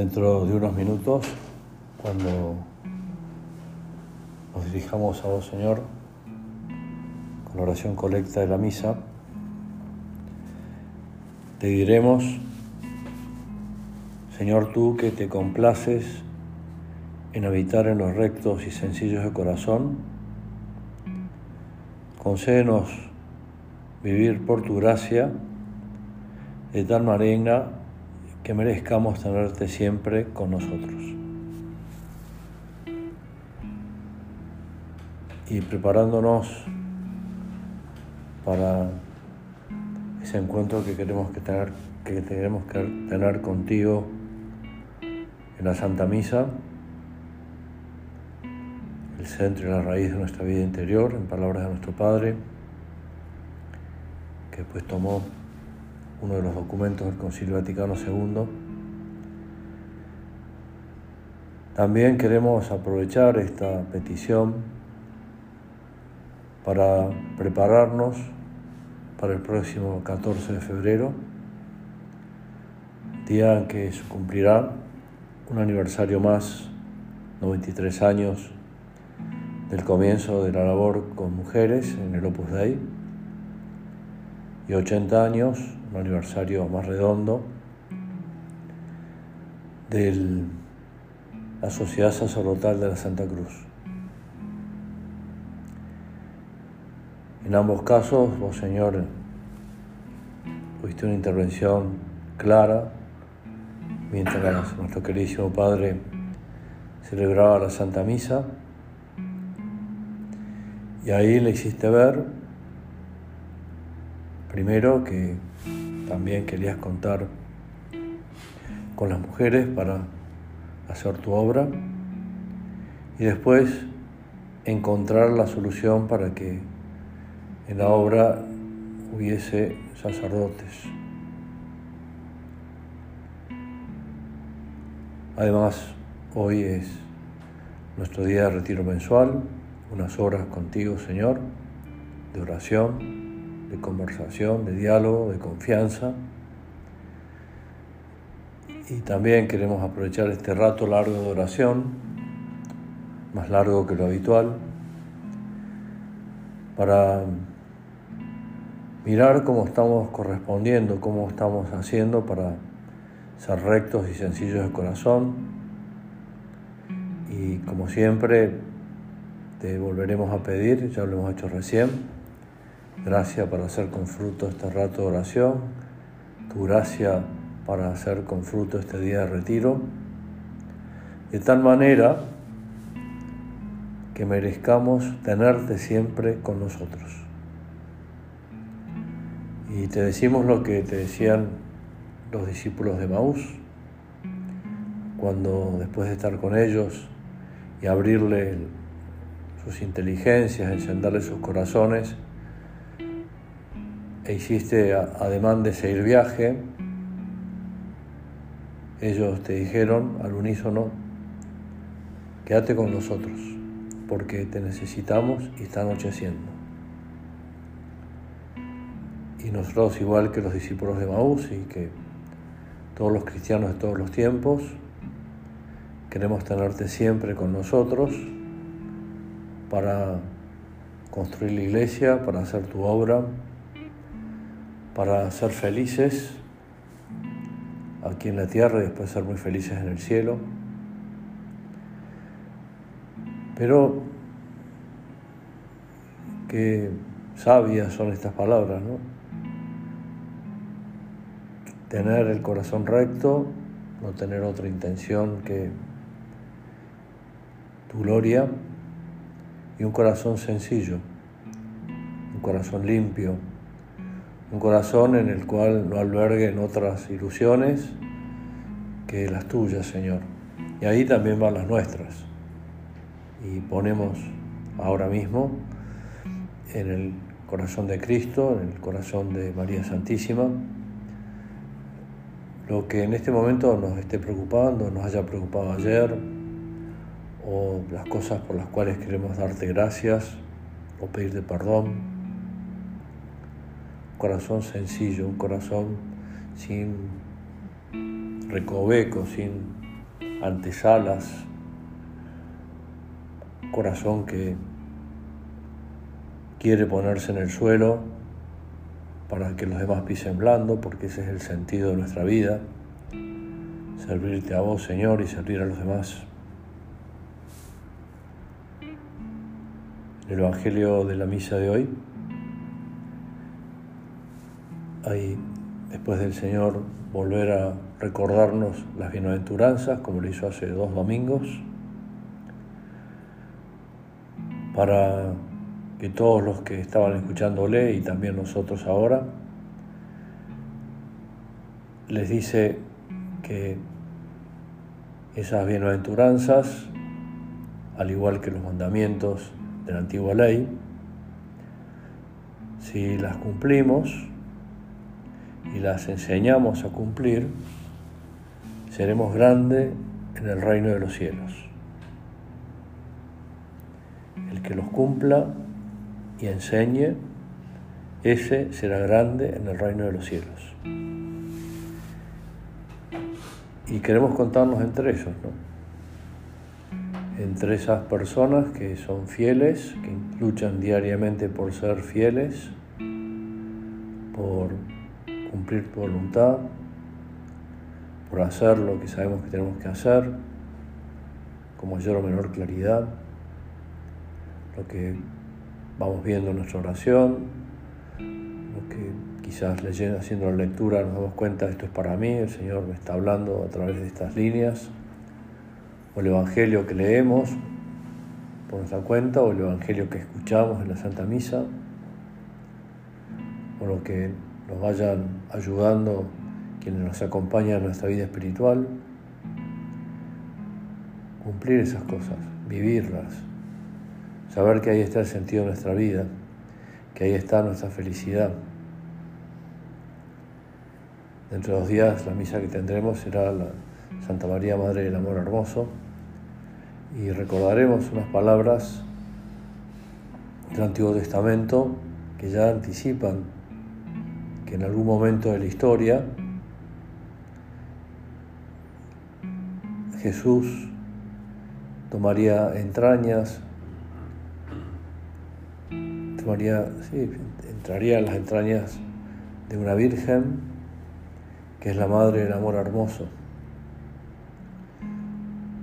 dentro de unos minutos, cuando nos dirijamos a vos, Señor, con la oración colecta de la misa, te diremos, Señor, tú que te complaces en habitar en los rectos y sencillos de corazón, concédenos vivir por tu gracia de tal manera que merezcamos tenerte siempre con nosotros. Y preparándonos para ese encuentro que queremos que tener, que que tener contigo en la Santa Misa, el centro y la raíz de nuestra vida interior, en palabras de nuestro Padre, que pues tomó uno de los documentos del Concilio Vaticano II. También queremos aprovechar esta petición para prepararnos para el próximo 14 de febrero, día en que se cumplirá un aniversario más, 93 años del comienzo de la labor con mujeres en el Opus Dei y 80 años un aniversario más redondo de la Sociedad Sacerdotal de la Santa Cruz. En ambos casos, vos Señor, tuviste una intervención clara mientras nuestro queridísimo Padre celebraba la Santa Misa y ahí le hiciste ver primero que también querías contar con las mujeres para hacer tu obra y después encontrar la solución para que en la obra hubiese sacerdotes. Además, hoy es nuestro día de retiro mensual, unas horas contigo, Señor, de oración, de conversación, de diálogo, de confianza. Y también queremos aprovechar este rato largo de oración, más largo que lo habitual, para mirar cómo estamos correspondiendo, cómo estamos haciendo para ser rectos y sencillos de corazón. Y como siempre, te volveremos a pedir, ya lo hemos hecho recién, gracia para hacer con fruto este rato de oración, tu gracia para hacer con fruto este día de retiro, de tal manera que merezcamos tenerte siempre con nosotros. Y te decimos lo que te decían los discípulos de Maús, cuando después de estar con ellos y abrirle sus inteligencias, encenderle sus corazones, e hiciste ademán de seguir viaje, ellos te dijeron al unísono, quédate con nosotros, porque te necesitamos y está anocheciendo. Y nosotros, igual que los discípulos de Maús y que todos los cristianos de todos los tiempos, queremos tenerte siempre con nosotros para construir la iglesia, para hacer tu obra, para ser felices aquí en la tierra y después ser muy felices en el cielo. Pero qué sabias son estas palabras, ¿no? Tener el corazón recto, no tener otra intención que tu gloria y un corazón sencillo, un corazón limpio, un corazón en el cual no alberguen otras ilusiones que las tuyas, Señor. Y ahí también van las nuestras. Y ponemos ahora mismo en el corazón de Cristo, en el corazón de María Santísima, lo que en este momento nos esté preocupando, nos haya preocupado ayer, o las cosas por las cuales queremos darte gracias o pedirte perdón corazón sencillo, un corazón sin recoveco, sin antesalas, corazón que quiere ponerse en el suelo para que los demás pisen blando, porque ese es el sentido de nuestra vida, servirte a vos, Señor, y servir a los demás. El Evangelio de la misa de hoy, hay, después del Señor, volver a recordarnos las bienaventuranzas, como lo hizo hace dos domingos, para que todos los que estaban escuchándole y también nosotros ahora, les dice que esas bienaventuranzas, al igual que los mandamientos de la antigua ley, si las cumplimos y las enseñamos a cumplir, seremos grandes en el reino de los cielos. El que los cumpla y enseñe, ese será grande en el reino de los cielos. Y queremos contarnos entre ellos, ¿no? Entre esas personas que son fieles, que luchan diariamente por ser fieles, cumplir tu voluntad, por hacer lo que sabemos que tenemos que hacer, con mayor o menor claridad, lo que vamos viendo nuestra oración, lo que quizás leyendo, haciendo la lectura nos damos cuenta, esto es para mí, el Señor me está hablando a través de estas líneas, o el Evangelio que leemos por nuestra cuenta, o el Evangelio que escuchamos en la Santa Misa, o lo que nos vayan ayudando quienes nos acompañan en nuestra vida espiritual, cumplir esas cosas, vivirlas saber que ahí está el sentido de nuestra vida, que ahí está nuestra felicidad. Dentro de dos días la misa que tendremos será la Santa María Madre del Amor Hermoso y recordaremos unas palabras del Antiguo Testamento que ya anticipan que en algún momento de la historia Jesús tomaría entrañas sí, entraría en las entrañas de una virgen que es la madre del amor hermoso.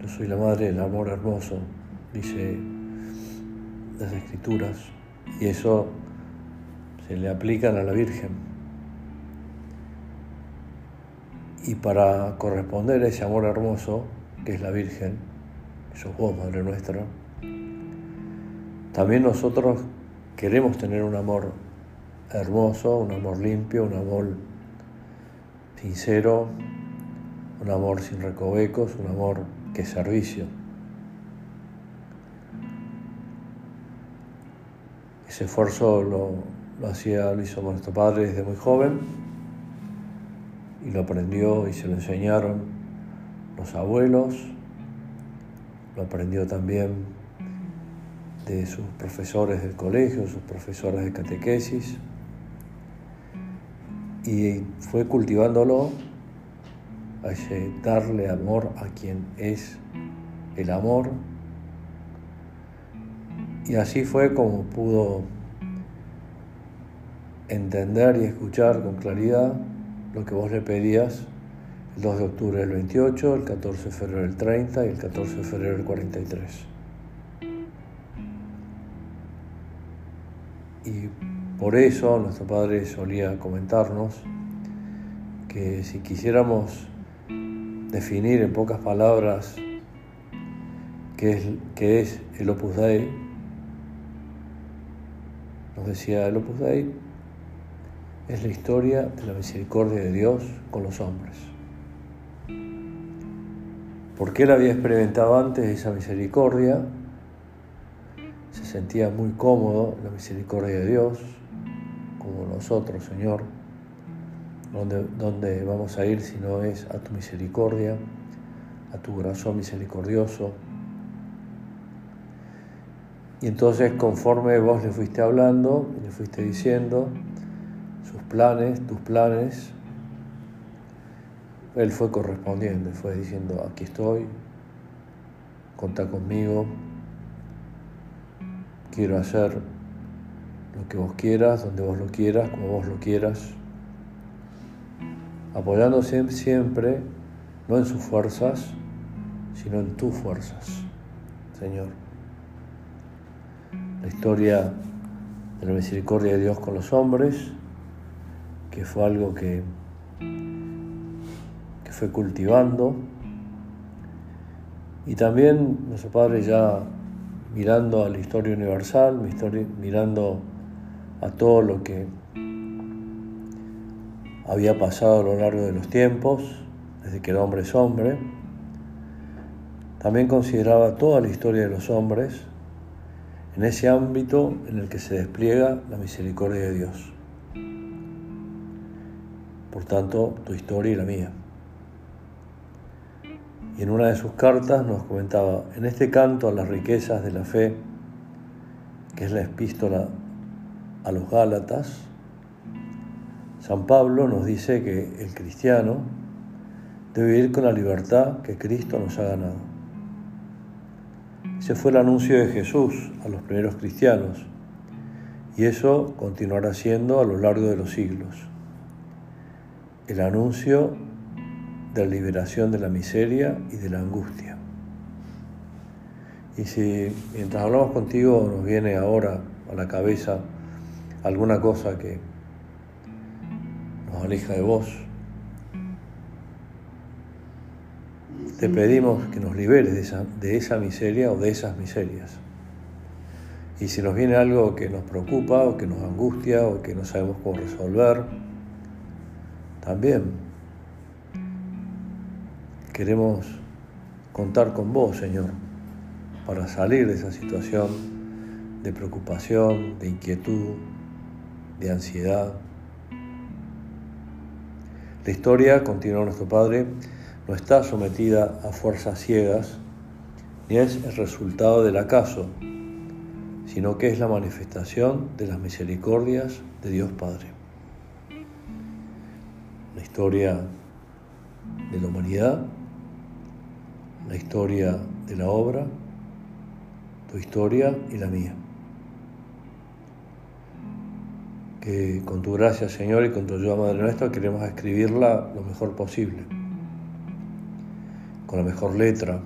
Yo soy la madre del amor hermoso, dice las escrituras, y eso se le aplican a la Virgen. Y para corresponder a ese amor hermoso, que es la Virgen, sos vos, Madre nuestra, también nosotros Queremos tener un amor hermoso, un amor limpio, un amor sincero, un amor sin recovecos, un amor que es servicio. Ese esfuerzo lo, lo hacía, lo hizo nuestro padre desde muy joven y lo aprendió y se lo enseñaron los abuelos, lo aprendió también de sus profesores del colegio, sus profesores de catequesis, y fue cultivándolo a darle amor a quien es el amor, y así fue como pudo entender y escuchar con claridad lo que vos le pedías el 2 de octubre del 28, el 14 de febrero del 30 y el 14 de febrero del 43. Y por eso nuestro Padre solía comentarnos que si quisiéramos definir en pocas palabras qué es, qué es el Opus Dei, nos decía el Opus Dei es la historia de la misericordia de Dios con los hombres. Porque él había experimentado antes esa misericordia se sentía muy cómodo la misericordia de Dios, como nosotros, Señor. ¿Dónde, ¿Dónde vamos a ir si no es a tu misericordia, a tu corazón misericordioso? Y entonces conforme vos le fuiste hablando, le fuiste diciendo planes, tus planes, él fue correspondiendo, fue diciendo, aquí estoy, contá conmigo, quiero hacer lo que vos quieras, donde vos lo quieras, como vos lo quieras, apoyándose siempre, no en sus fuerzas, sino en tus fuerzas, Señor. La historia de la misericordia de Dios con los hombres, que fue algo que, que fue cultivando, y también nuestro Padre ya mirando a la historia universal, mirando a todo lo que había pasado a lo largo de los tiempos, desde que el hombre es hombre, también consideraba toda la historia de los hombres en ese ámbito en el que se despliega la misericordia de Dios. Por tanto, tu historia y la mía. Y en una de sus cartas nos comentaba, en este canto a las riquezas de la fe, que es la epístola a los Gálatas, San Pablo nos dice que el cristiano debe vivir con la libertad que Cristo nos ha ganado. Ese fue el anuncio de Jesús a los primeros cristianos y eso continuará siendo a lo largo de los siglos. El anuncio de la liberación de la miseria y de la angustia. Y si mientras hablamos contigo nos viene ahora a la cabeza alguna cosa que nos aleja de vos, te pedimos que nos liberes de esa, de esa miseria o de esas miserias. Y si nos viene algo que nos preocupa o que nos angustia o que no sabemos cómo resolver, también Queremos contar con vos, Señor, para salir de esa situación de preocupación, de inquietud, de ansiedad. La historia, continúa nuestro Padre, no está sometida a fuerzas ciegas, ni es el resultado del acaso, sino que es la manifestación de las misericordias de Dios Padre. Historia de la humanidad la historia de la obra, tu historia y la mía. Que con tu gracia, Señor, y con tu ayuda, Madre nuestra, queremos escribirla lo mejor posible, con la mejor letra,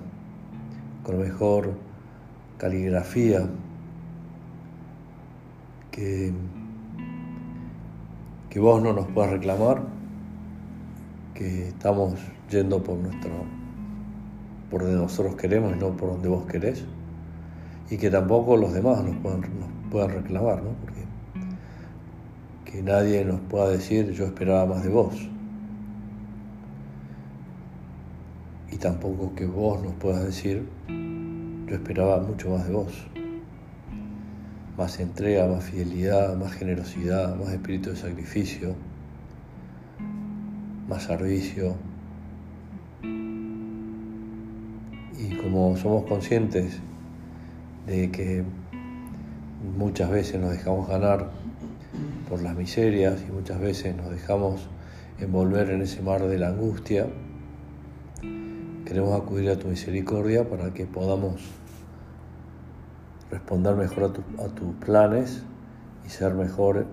con la mejor caligrafía, que, que vos no nos puedas reclamar, estamos yendo por nuestro por donde nosotros queremos y no por donde vos querés. Y que tampoco los demás nos puedan, puedan reclamar, ¿no? Porque que nadie nos pueda decir yo esperaba más de vos. Y tampoco que vos nos puedas decir yo esperaba mucho más de vos. Más entrega, más fidelidad, más generosidad, más espíritu de sacrificio, más servicio, Y como somos conscientes de que muchas veces nos dejamos ganar por las miserias y muchas veces nos dejamos envolver en ese mar de la angustia, queremos acudir a tu misericordia para que podamos responder mejor a, tus planes y ser mejor,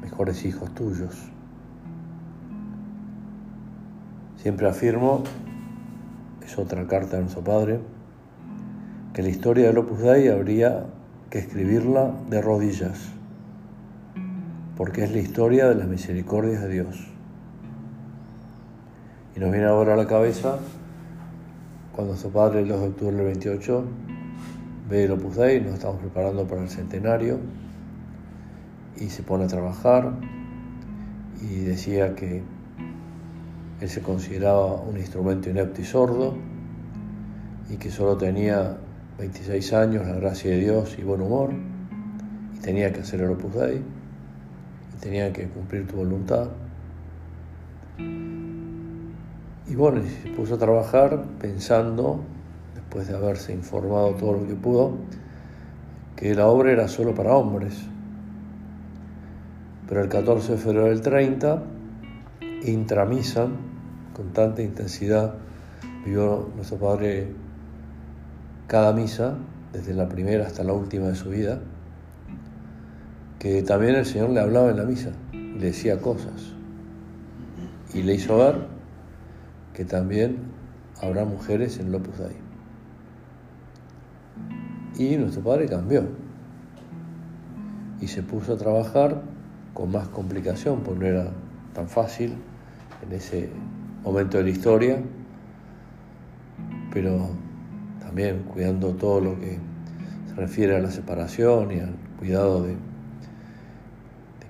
mejores hijos tuyos. Siempre afirmo es otra carta de nuestro Padre, que la historia del Opus Dei habría que escribirla de rodillas, porque es la historia de las misericordias de Dios. Y nos viene ahora a la cabeza cuando nuestro Padre el 2 de octubre del 28 ve el Opus Dei, nos estamos preparando para el centenario y se pone a trabajar y decía que él se consideraba un instrumento inepto y sordo y que solo tenía 26 años, la gracia de Dios y buen humor, y tenía que hacer el Opus Dei, y tenía que cumplir tu voluntad. Y bueno, se puso a trabajar pensando, después de haberse informado todo lo que pudo, que la obra era solo para hombres. Pero el 14 de febrero del 30 intramisan, con tanta intensidad vivió nuestro Padre cada misa, desde la primera hasta la última de su vida, que también el Señor le hablaba en la misa le decía cosas. Y le hizo ver que también habrá mujeres en Lopus Dei. Y nuestro Padre cambió y se puso a trabajar con más complicación, porque no era tan fácil en ese momento de la historia, pero también cuidando todo lo que se refiere a la separación y al cuidado de,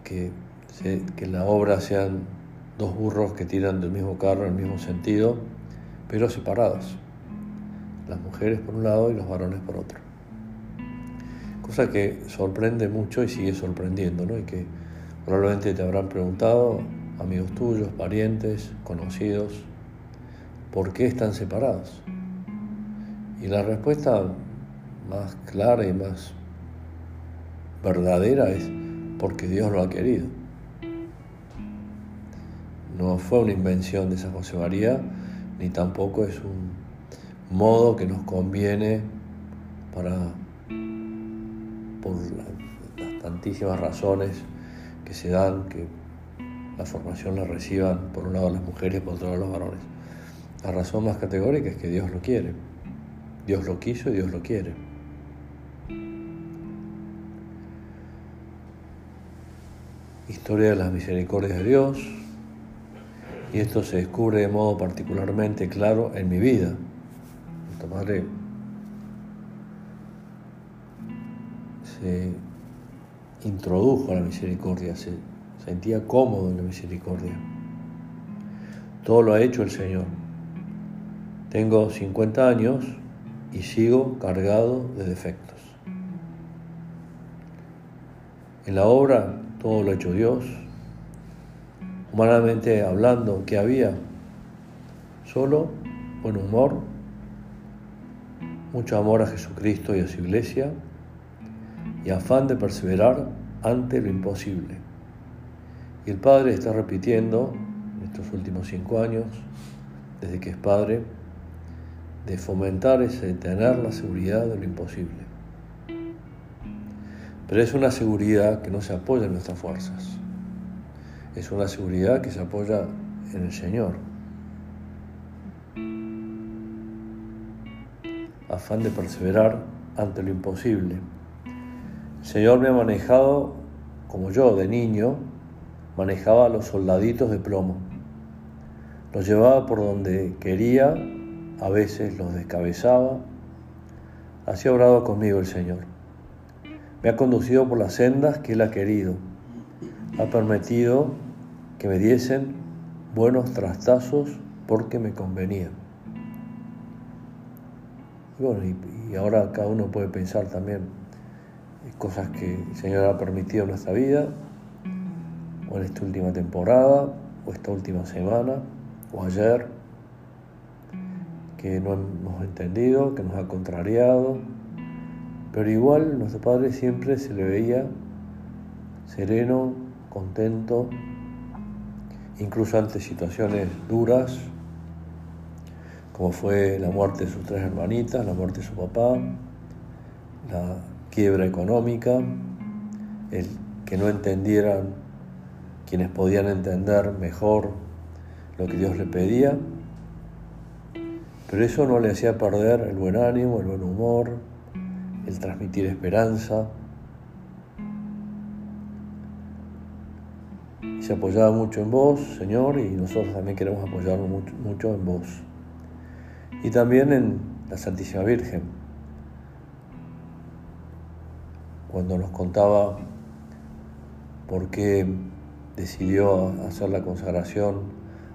que, que la obra sean dos burros que tiran del mismo carro en el mismo sentido, pero separados. Las mujeres por un lado y los varones por otro. Cosa que sorprende mucho y sigue sorprendiendo, ¿no? Y que probablemente te habrán preguntado, amigos tuyos, parientes, conocidos, ¿por qué están separados? Y la respuesta más clara y más verdadera es porque Dios lo ha querido. No fue una invención de San José María, ni tampoco es un modo que nos conviene para por las tantísimas razones que se dan que la formación la reciban por un lado las mujeres por otro lado los varones. La razón más categórica es que Dios lo quiere. Dios lo quiso y Dios lo quiere. Historia de las misericordias de Dios. Y esto se descubre de modo particularmente claro en mi vida. Nuestra madre se introdujo a la misericordia, se sentía cómodo en la misericordia. Todo lo ha hecho el Señor. Tengo 50 años y sigo cargado de defectos. En la obra todo lo ha hecho Dios. Humanamente hablando, ¿qué había? Solo buen humor, mucho amor a Jesucristo y a su iglesia y afán de perseverar ante lo imposible. Y el Padre está repitiendo en estos últimos cinco años, desde que es Padre, de fomentar ese tener la seguridad de lo imposible. Pero es una seguridad que no se apoya en nuestras fuerzas. Es una seguridad que se apoya en el Señor. Afán de perseverar ante lo imposible. El Señor me ha manejado como yo de niño manejaba a los soldaditos de plomo. Los llevaba por donde quería, a veces los descabezaba. Así ha obrado conmigo el Señor. Me ha conducido por las sendas que Él ha querido. Ha permitido que me diesen buenos trastazos porque me convenía. Y bueno, y, y ahora cada uno puede pensar también cosas que el Señor ha permitido en nuestra vida, o en esta última temporada, o esta última semana, o ayer, que no hemos entendido, que nos ha contrariado, pero igual nuestro Padre siempre se le veía sereno, contento, incluso ante situaciones duras, como fue la muerte de sus tres hermanitas, la muerte de su papá, la quiebra económica, el que no entendieran quienes podían entender mejor lo que Dios le pedía, pero eso no le hacía perder el buen ánimo, el buen humor, el transmitir esperanza. se apoyaba mucho en vos, Señor, y nosotros también queremos apoyarnos mucho, mucho en vos. Y también en la Santísima Virgen. Cuando nos contaba por qué decidió hacer la consagración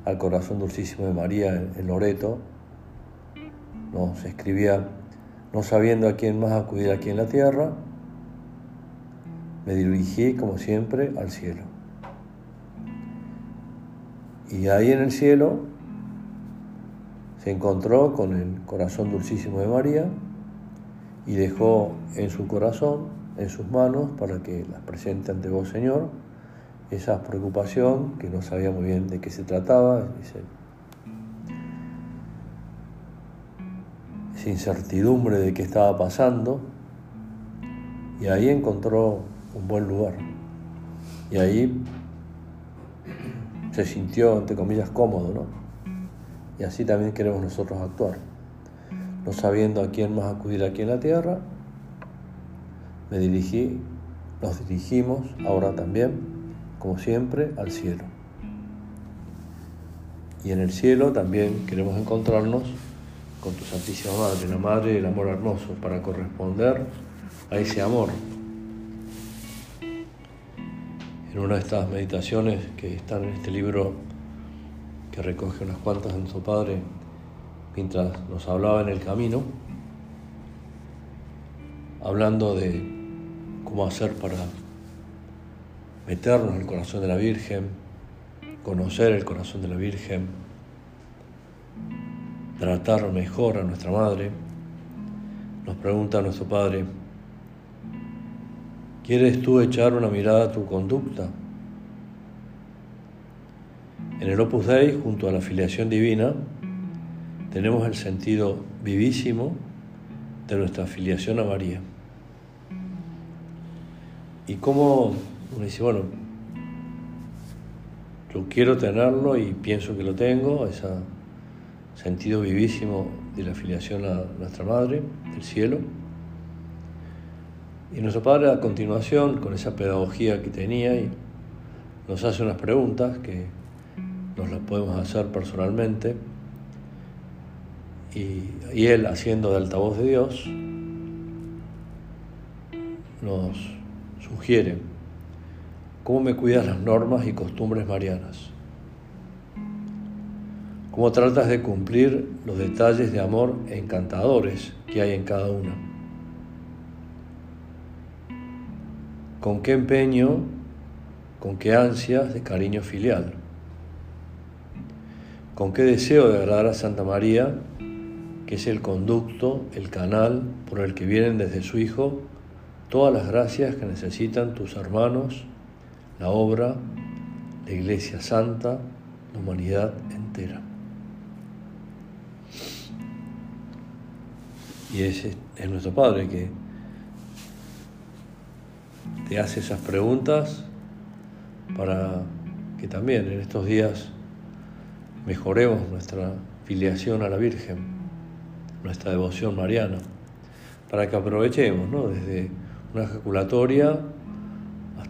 al corazón dulcísimo de María en Loreto, nos escribía no sabiendo a quién más acudir aquí en la tierra, me dirigí, como siempre, al cielo. Y ahí en el cielo se encontró con el corazón dulcísimo de María y dejó en su corazón, en sus manos, para que las presente ante vos, Señor, esa preocupación, que no sabía muy bien de qué se trataba, esa incertidumbre de qué estaba pasando, y ahí encontró un buen lugar. Y ahí se sintió, entre comillas, cómodo, ¿no? Y así también queremos nosotros actuar. No sabiendo a quién más acudir aquí en la tierra, me dirigí, nos dirigimos ahora también como siempre, al cielo. Y en el cielo también queremos encontrarnos con tu Santísima Madre, la Madre del Amor Hermoso, para corresponder a ese amor. En una de estas meditaciones que están en este libro que recoge unas cuantas de nuestro Padre mientras nos hablaba en el camino, hablando de cómo hacer para meternos en el corazón de la Virgen, conocer el corazón de la Virgen, tratar mejor a nuestra Madre, nos pregunta nuestro Padre, ¿quieres tú echar una mirada a tu conducta? En el Opus Dei, junto a la filiación divina, tenemos el sentido vivísimo de nuestra filiación a María. Y cómo uno dice, bueno, yo quiero tenerlo y pienso que lo tengo, ese sentido vivísimo de la filiación a nuestra Madre del cielo. Y nuestro Padre a continuación, con esa pedagogía que tenía, nos hace unas preguntas que nos las podemos hacer personalmente y, Él, haciendo de altavoz de Dios, nos sugiere cómo me cuidas las normas y costumbres marianas, cómo tratas de cumplir los detalles de amor encantadores que hay en cada una, con qué empeño, con qué ansias de cariño filial. Con qué deseo de agradar a Santa María, que es el conducto, el canal por el que vienen desde su Hijo todas las gracias que necesitan tus hermanos, la obra, la Iglesia Santa, la humanidad entera. Y es nuestro Padre que te hace esas preguntas para que también en estos días mejoremos nuestra filiación a la Virgen, nuestra devoción mariana, para que aprovechemos, ¿no? desde una ejaculatoria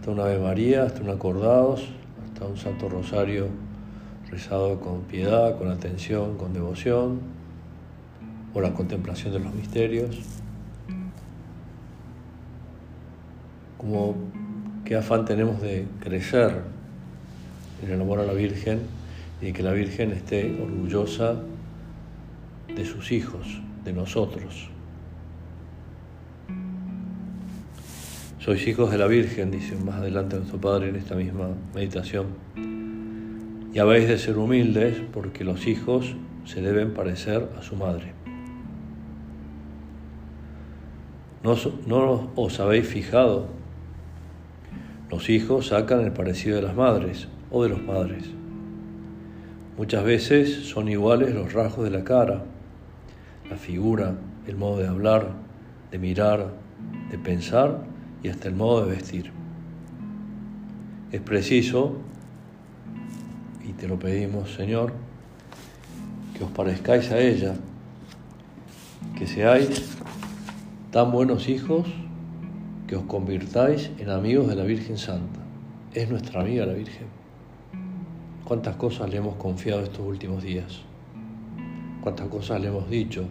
hasta una Ave María, hasta un acordados, hasta un Santo Rosario rezado con piedad, con atención, con devoción, o la contemplación de los misterios. Como qué afán tenemos de crecer en el amor a la Virgen y que la Virgen esté orgullosa de sus hijos, de nosotros. Sois hijos de la Virgen, dice más adelante nuestro Padre en esta misma meditación. Y habéis de ser humildes porque los hijos se deben parecer a su madre. ¿No, no os habéis fijado? Los hijos sacan el parecido de las madres o de los padres. Muchas veces son iguales los rasgos de la cara, la figura, el modo de hablar, de mirar, de pensar y hasta el modo de vestir. Es preciso, y te lo pedimos Señor, que os parezcáis a ella, que seáis tan buenos hijos que os convirtáis en amigos de la Virgen Santa. Es nuestra amiga la Virgen. ¿Cuántas cosas le hemos confiado estos últimos días? ¿Cuántas cosas le hemos dicho?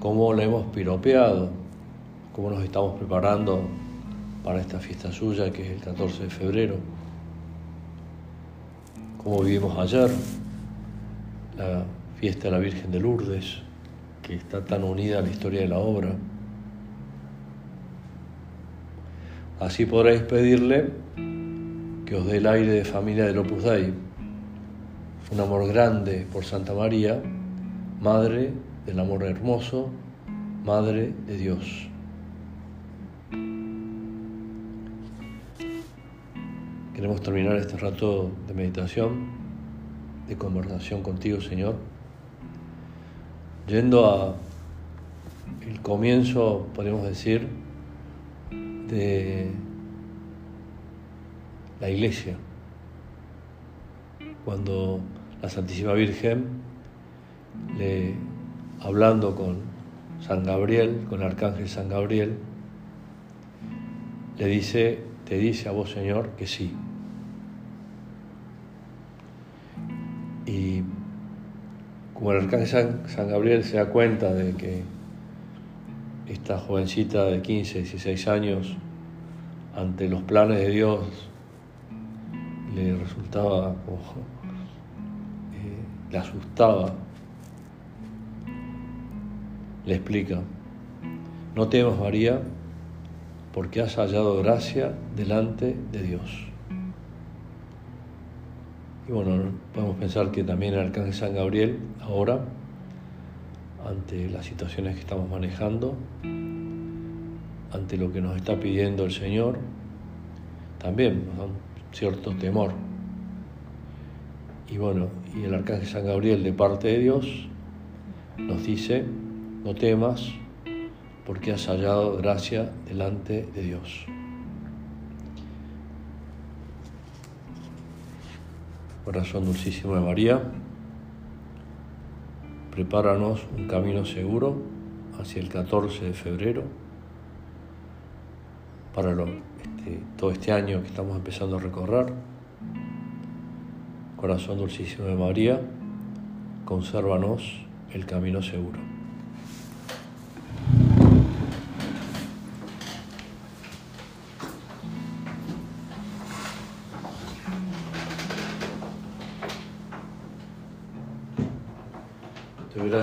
¿Cómo le hemos piropeado? ¿Cómo nos estamos preparando para esta fiesta suya que es el 14 de febrero? ¿Cómo vivimos ayer? La fiesta de la Virgen de Lourdes, que está tan unida a la historia de la obra. Así podréis pedirle que os dé el aire de familia del Opus Dei un amor grande por Santa María, Madre del amor hermoso, Madre de Dios. Queremos terminar este rato de meditación, de conversación contigo, Señor, yendo a el comienzo, podemos decir, de la iglesia, cuando la Santísima Virgen, hablando con San Gabriel, con el arcángel San Gabriel, le dice, te dice a vos Señor que sí. Y como el arcángel San, Gabriel se da cuenta de que esta jovencita de 15, 16 años, ante los planes de Dios, le resultaba eh, le asustaba, le explica, no temas María, porque has hallado gracia delante de Dios. Y bueno, podemos pensar que también el Arcángel San Gabriel ahora, ante las situaciones que estamos manejando, ante lo que nos está pidiendo el Señor, también nos da un cierto temor. Y bueno, y el Arcángel San Gabriel de parte de Dios nos dice, no temas, porque has hallado gracia delante de Dios. Corazón dulcísimo de María, prepáranos un camino seguro hacia el 14 de febrero para este, todo este año que estamos empezando a recorrer. Corazón dulcísimo de María, consérvanos el camino seguro.